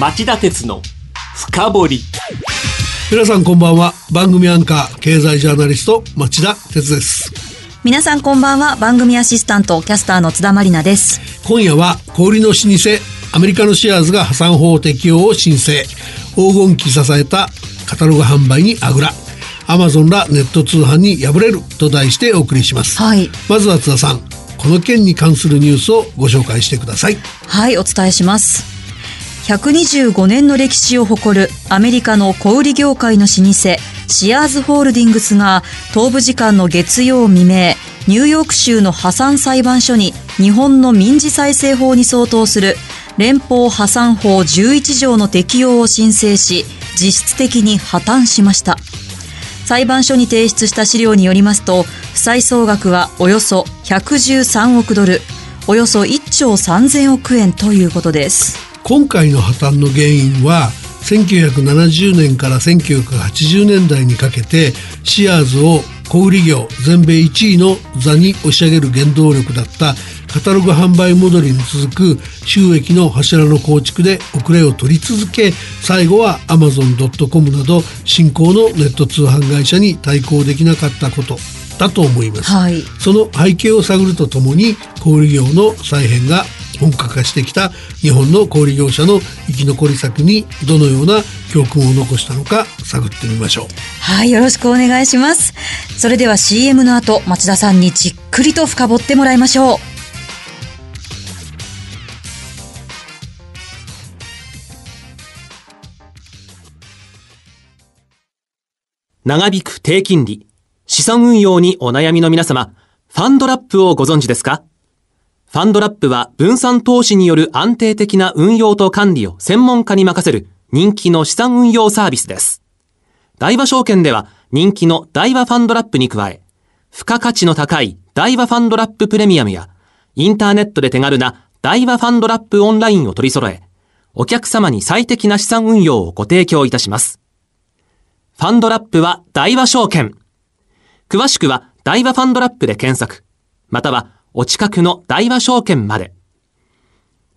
町田鉄の深掘り。皆さんこんばんは。番組アンカー経済ジャーナリスト町田鉄です。皆さんこんばんは。番組アシスタントキャスターの津田まりなです。今夜は小売の老舗アメリカのシェアーズが破産法適用を申請。黄金期支えたカタログ販売にあぐら。アマゾンらネット通販に敗れる。と題してお送りします、はい。まずは津田さんこの件に関するニュースをご紹介してください。はいお伝えします125年の歴史を誇るアメリカの小売業界の老舗シアーズホールディングスが東部時間の月曜未明ニューヨーク州の破産裁判所に日本の民事再生法に相当する連邦破産法11条の適用を申請し実質的に破綻しました。裁判所に提出した資料によりますと負債総額はおよそ113億ドルおよそ1兆3000億円ということです。今回の破綻の原因は1970年から1980年代にかけてシアーズを小売業全米1位の座に押し上げる原動力だったカタログ販売戻りに続く収益の柱の構築で遅れを取り続け最後は Amazon.com など新興のネット通販会社に対抗できなかったことだと思います、はい。その背景を探るとともに小売業の再編が本格化してきた日本の小売業者の生き残り策にどのような教訓を残したのか探ってみましょう。はいよろしくお願いします。それでは CM の後町田さんにじっくりと深掘ってもらいましょう。長引く低金利資産運用にお悩みの皆様ファンドラップをご存知ですか？ファンドラップは分散投資による安定的な運用と管理を専門家に任せる人気の資産運用サービスです。大和証券では人気の大和ファンドラップに加え、付加価値の高い大和ファンドラッププレミアムや、インターネットで手軽な大和ファンドラップオンラインを取り揃え、お客様に最適な資産運用をご提供いたします。ファンドラップは大和証券。詳しくは大和ファンドラップで検索、またはお近くの大和証券まで。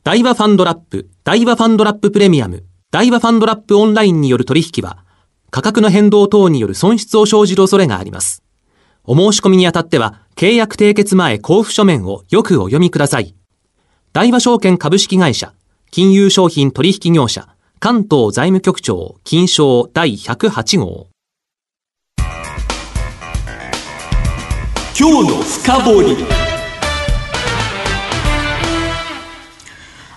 大和ファンドラップ、大和ファンドラッププレミアム、大和ファンドラップオンラインによる取引は、価格の変動等による損失を生じる恐れがあります。お申し込みにあたっては、契約締結前交付書面をよくお読みください。大和証券株式会社、金融商品取引業者、関東財務局長、金賞第108号。今日の深掘り。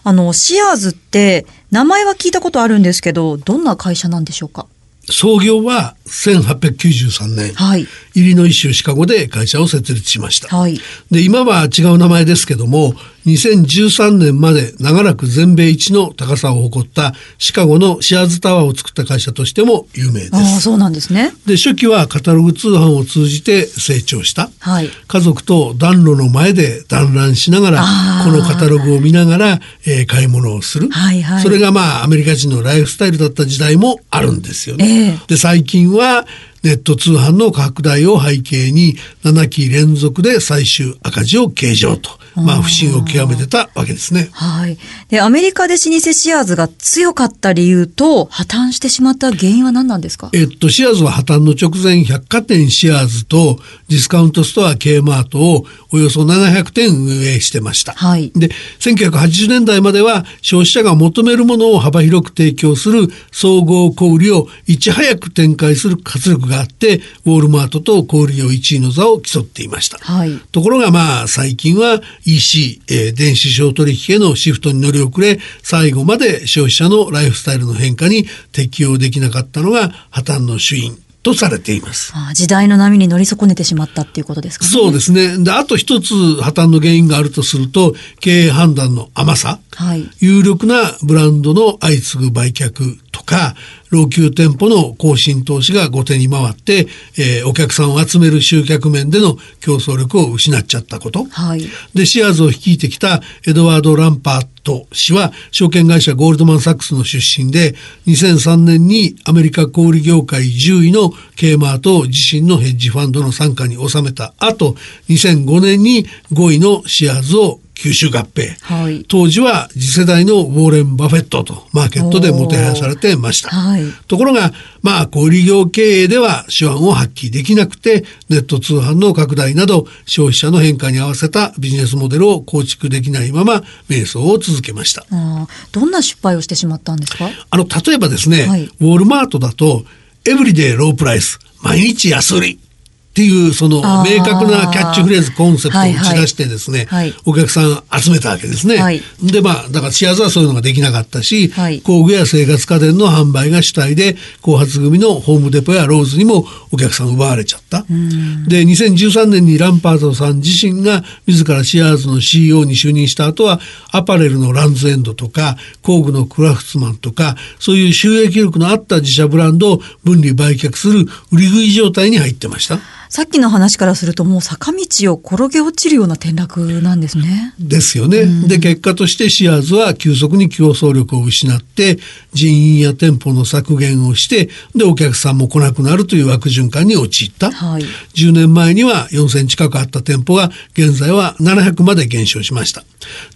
あのシアーズって名前は聞いたことあるんですけどどんな会社なんでしょうか？創業は1893年、はい。イリノイ州シカゴで会社を設立しました、はい。で今は違う名前ですけども2013年まで長らく全米一の高さを誇ったシカゴのシアーズタワーを作った会社としても有名でああすそうなんですね。で初期はカタログ通販を通じて成長した。はい。家族と暖炉の前で団らんしながらこのカタログを見ながら、えー買い物をする、はいはい。それがまあアメリカ人のライフスタイルだった時代もあるんですよね。ええ。で最近はネット通販の拡大を背景に7期連続で最終赤字を計上と、まあ不振を極めてたわけですね。はいでアメリカで老舗シアーズが強かった理由と破綻してしまった原因は何なんですか？えっと、シアーズは破綻の直前、百貨店シアーズとディスカウントストア K マートをおよそ700店運営してました。はいで、1980年代までは消費者が求めるものを幅広く提供する総合小売をいち早く展開する活力があって、ウォールマートと小売業1位の座を競っていました。はいところがまあ最近は EC、えー電子商取引へのシフトに乗り遅れ、最後まで消費者のライフスタイルの変化に適応できなかったのが破綻の主因とされています。ああ時代の波に乗り損ねてしまったっていうことですかねそうですね。で、あと一つ破綻の原因があるとすると、経営判断の甘さ。はい有力なブランドの相次ぐ売却とか、老朽店舗の更新投資が後手に回って、えーお客さんを集める集客面での競争力を失っちゃったこと。はいで、シアーズを率いてきたエドワード・ランパート氏は、証券会社ゴールドマン・サックスの出身で、2003年にアメリカ小売業界10位の K マートを自身のヘッジファンドの傘下に収めた後、2005年に5位のシアーズを吸収合併、はい。当時は次世代のウォーレン・バフェットとマーケットでもてはやされてました。はい。ところが、まあ、小売業経営では手腕を発揮できなくて、ネット通販の拡大など、消費者の変化に合わせたビジネスモデルを構築できないまま、迷走を続けました。どんな失敗をしてしまったんですか？あの、例えばですね、はい。ウォールマートだと、エブリデイロープライス、毎日安売りっていう、その明確なキャッチフレーズ、コンセプトを打ち出してですね、はいはいお客さん集めたわけですね。はいで、まあ、だからシアーズはそういうのができなかったし、はい工具や生活家電の販売が主体で、後発組のホームデポやローズにもお客さん奪われちゃった。で、2013年にランパードさん自身が自らシアーズの CEO に就任した後は、アパレルのランズエンドとか、工具のクラフツマンとか、そういう収益力のあった自社ブランドを分離売却する売り食い状態に入ってました。さっきの話からするともう坂道を転げ落ちるような転落なんですね。ですよね。で、結果としてシアーズは急速に競争力を失って、人員や店舗の削減をして、で、お客さんも来なくなるという悪循環に陥った。はい10年前には4000近くあった店舗が、現在は700まで減少しました。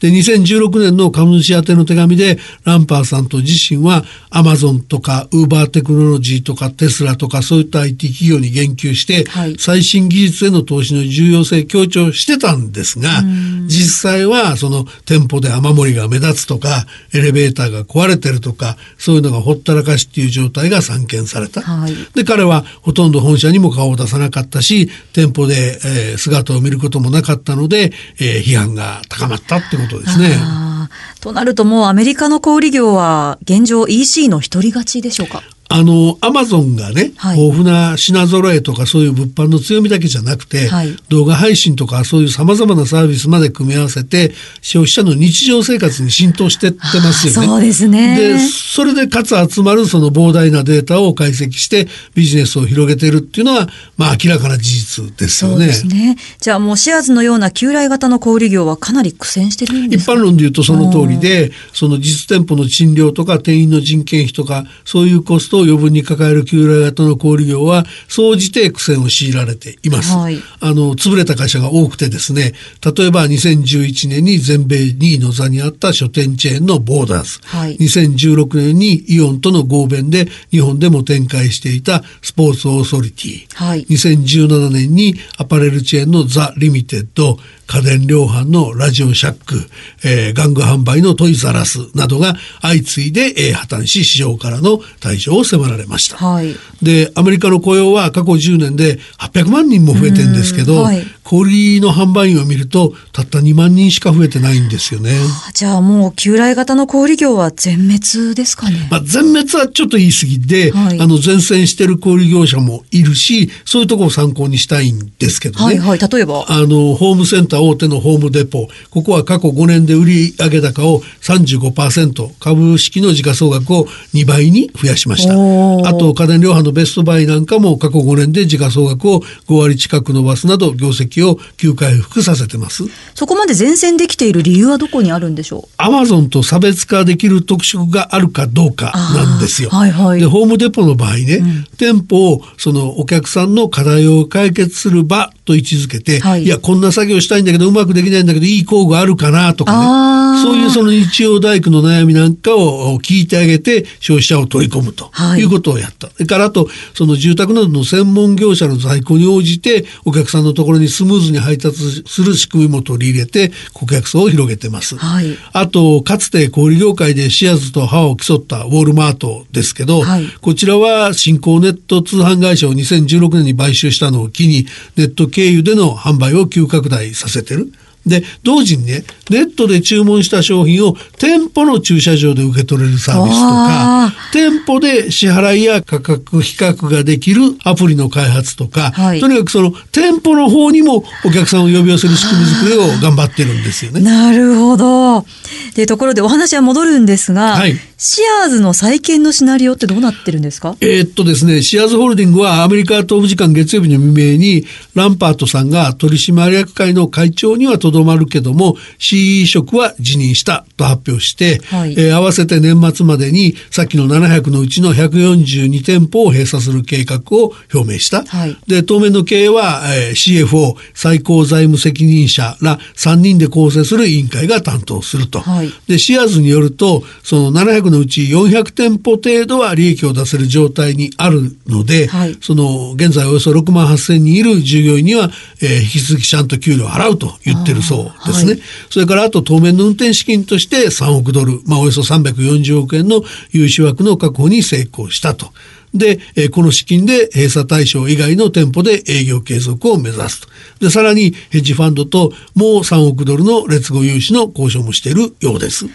で、2016年の株主宛ての手紙で、ランパーさんと自身は、アマゾンとか、ウーバーテクノロジーとか、テスラとか、そういった IT 企業に言及して、はい最新技術への投資の重要性強調してたんですが、実際はその店舗で雨漏りが目立つとか、エレベーターが壊れてるとか、そういうのがほったらかしっていう状態が散見された。はいで、彼はほとんど本社にも顔を出さなかったし、店舗で、えー姿を見ることもなかったので、えー批判が高まったってことですね。となるともうアメリカの小売業は現状 EC の一人勝ちでしょうか？あの、アマゾンがね、はい豊富な品揃えとかそういう物販の強みだけじゃなくて、はい動画配信とかそういう様々なサービスまで組み合わせて、消費者の日常生活に浸透してってますよね。そうですねで、それでかつ集まるその膨大なデータを解析してビジネスを広げているっていうのは、まあ明らかな事実ですよね。そうですね。じゃあもうシアーズのような旧来型の小売業はかなり苦戦してるんですか？一般論で言うとその通りで、その実店舗の賃料とか店員の人件費とか、そういうコストを余分に抱える旧来型の小売業は、総じて苦戦を強いられています。はいあの、潰れた会社が多くてですね、例えば2011年に全米2位の座にあった書店チェーンのボーダーズ。はい2016年にイオンとの合弁で日本でも展開していたスポーツオーソリティ。はい2017年にアパレルチェーンのザ・リミテッド、家電量販のラジオシャック、えー玩具販売のトイザラスなどが相次いで、えー破綻し市場からの退場を迫られました。はい。で、アメリカの雇用は過去10年で800万人も増えてんですけど、うんはい小売の販売員を見ると、たった2万人しか増えてないんですよね。あじゃあもう旧来型の小売業は全滅ですかね？まあ、全滅はちょっと言い過ぎで、はいあの、前線してる小売業者もいるし、そういうところを参考にしたいんですけどね。はいはい。例えば？あの、ホームセンター大手のホームデポ。ここは過去5年で売上高を35%、株式の時価総額を2倍に増やしました。あと、家電量販のベストバイなんかも過去5年で時価総額を5割近く伸ばすなど、業績を急回復させてます。そこまで前線できている理由はどこにあるんでしょう？アマゾンと差別化できる特色があるかどうかなんですよ。はいはいで、ホームデポの場合ね、店舗をそのお客さんの課題を解決する場と位置づけて、はい。い、や、こんな作業したいんだけどうまくできないんだけどいい工具あるかなとかね、そういうその日曜大工の悩みなんかを聞いてあげて消費者を取り込むとはい。いうことをやった。それからあと、その住宅などの専門業者の在庫に応じてお客さんのところにスムーズに配達する仕組みも取り入れて顧客層を広げてます。はい。あと、かつて小売業界でシアーズと歯を競ったウォールマートですけど、はい。こちらは新興ネット通販会社を2016年に買収したのを機に、ネット経由での販売を急拡大させてる。で、同時にね、ネットで注文した商品を店舗の駐車場で受け取れるサービスとあか、店舗で支払いや価格比較ができるアプリの開発とか、はいとにかくその店舗の方にもお客さんを呼び寄せる仕組み作りを頑張ってるんですよね。なるほど。で、ところでお話は戻るんですが、はいシアーズの再建のシナリオってどうなってるんですか？えー、っとですね、シアーズホールディングはアメリカ東部時間月曜日の未明に、ランパートさんが取締役会の会長にはとどまるけども、CE 職は辞任したと発表して、はい、えー、合わせて年末までに、さっきの700のうちの142店舗を閉鎖する計画を表明した。はい、で、当面の経営は、えー、CFO、最高財務責任者ら3人で構成する委員会が担当すると。はい、で、シアーズによると、その700のうち400店舗程度は利益を出せる状態にあるので、はい、その現在およそ6万8000人いる従業員には、えー、引き続きちゃんと給料を払うと言ってるそうですね。はい、それからあと当面の運転資金として3億ドル、まあおよそ340億円の融資枠の確保に成功したと。で、えこの資金で閉鎖対象以外の店舗で営業継続を目指すと。で、さらにヘッジファンドともう3億ドルの劣後融資の交渉もしているようです。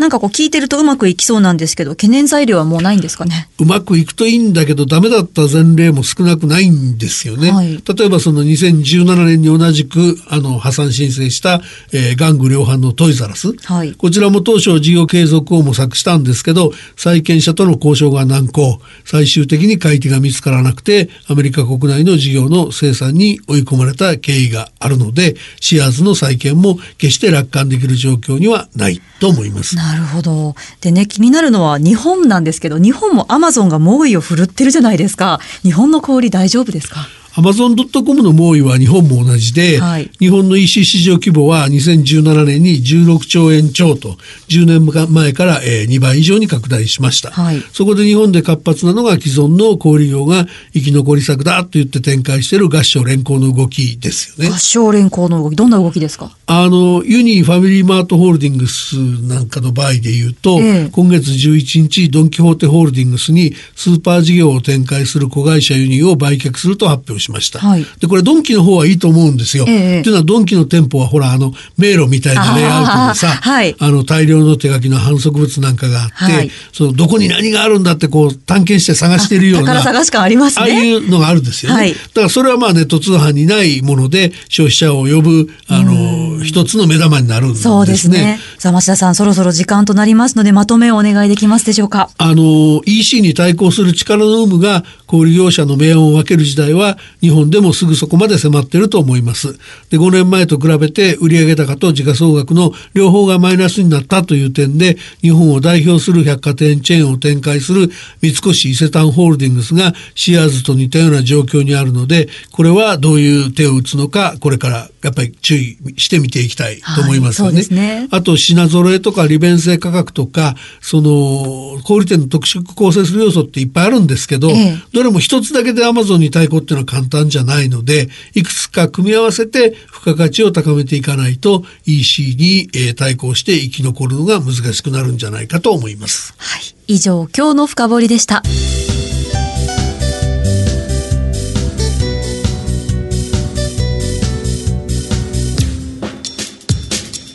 なんかこう聞いてるとうまくいきそうなんですけど、懸念材料はもうないんですかね？うまくいくといいんだけど、ダメだった前例も少なくないんですよね。はい、例えばその2017年に同じく、あの、破産申請した、えー、玩具量販のトイザラス。はい、こちらも当初事業継続を模索したんですけど、債権者との交渉が難航、最終的に買い手が見つからなくて、アメリカ国内の事業の生産に追い込まれた経緯があるので、シアーズの債権も決して楽観できる状況にはないと思います。なるほど。でね、気になるのは日本なんですけど、日本もアマゾンが猛威を振るってるじゃないですか。日本の氷大丈夫ですか？アマゾン・ドット・コムの猛威は日本も同じで、はい、日本の EC 市場規模は2017年に16兆円超と10年前から2倍以上に拡大しました、はい、そこで日本で活発なのが既存の小売業が生き残り策だと言って展開している合唱連行の動きですよね。合唱連行の動きどんな動きですか？あのユニファミリーマートホールディングスなんかの場合で言うと、え今月11日ドン・キホーテホールディングスにスーパー事業を展開する子会社ユニを売却すると発表しました。はい、で、これドンキの方はいいと思うんですよ。ええ、というのはドンキの店舗はほら、あの、迷路みたいなレイアウトでさ、はい、あの、大量の手書きの反則物なんかがあって、はい、その、どこに何があるんだってこう、探検して探してるような。宝探し感ありますね。ああいうのがあるんですよね。はい、だからそれはまあネット通販にないもので、消費者を呼ぶ、あの、一つの目玉になるんですね。そうですね。さあ、町田さん、そろそろ時間となりますので、まとめをお願いできますでしょうか。あの、EC に対抗する力の有無が小売業者の明暗を分ける時代は、日本でもすぐそこまで迫っていると思います。で、5年前と比べて売上高と時価総額の両方がマイナスになったという点で、日本を代表する百貨店チェーンを展開する三越伊勢丹ホールディングスがシアーズと似たような状況にあるので、これはどういう手を打つのか、これからやっぱり注意して見ていきたいと思いますよね。はい、ねあと品揃えとか利便性価格とか、その小売店の特色構成する要素っていっぱいあるんですけど、ええ、どれも一つだけでアマゾンに対抗っていうのは簡単じゃないので、いくつか組み合わせて付加価値を高めていかないと EC に、え対抗して生き残るのが難しくなるんじゃないかと思います。はい。以上、今日の深掘りでした。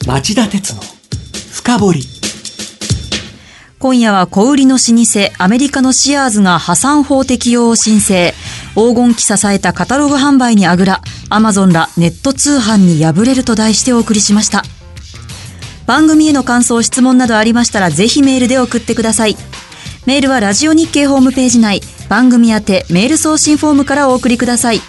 町田鉄の深掘。今夜は小売りの老舗アメリカのシアーズが破産法適用を申請。黄金期支えたカタログ販売にあぐら、アマゾンらネット通販に敗れると題してお送りしました。番組への感想、質問などありましたらぜひメールで送ってください。メールはラジオ日経ホームページ内、番組宛てメール送信フォームからお送りください。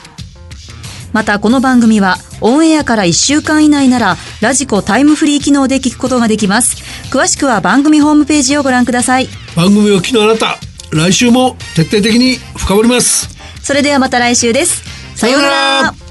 またこの番組はオンエアから1週間以内ならラジコタイムフリー機能で聞くことができます。詳しくは番組ホームページをご覧ください。番組を聞きのあなた、来週も徹底的に深掘ります。それではまた来週です。さようなら。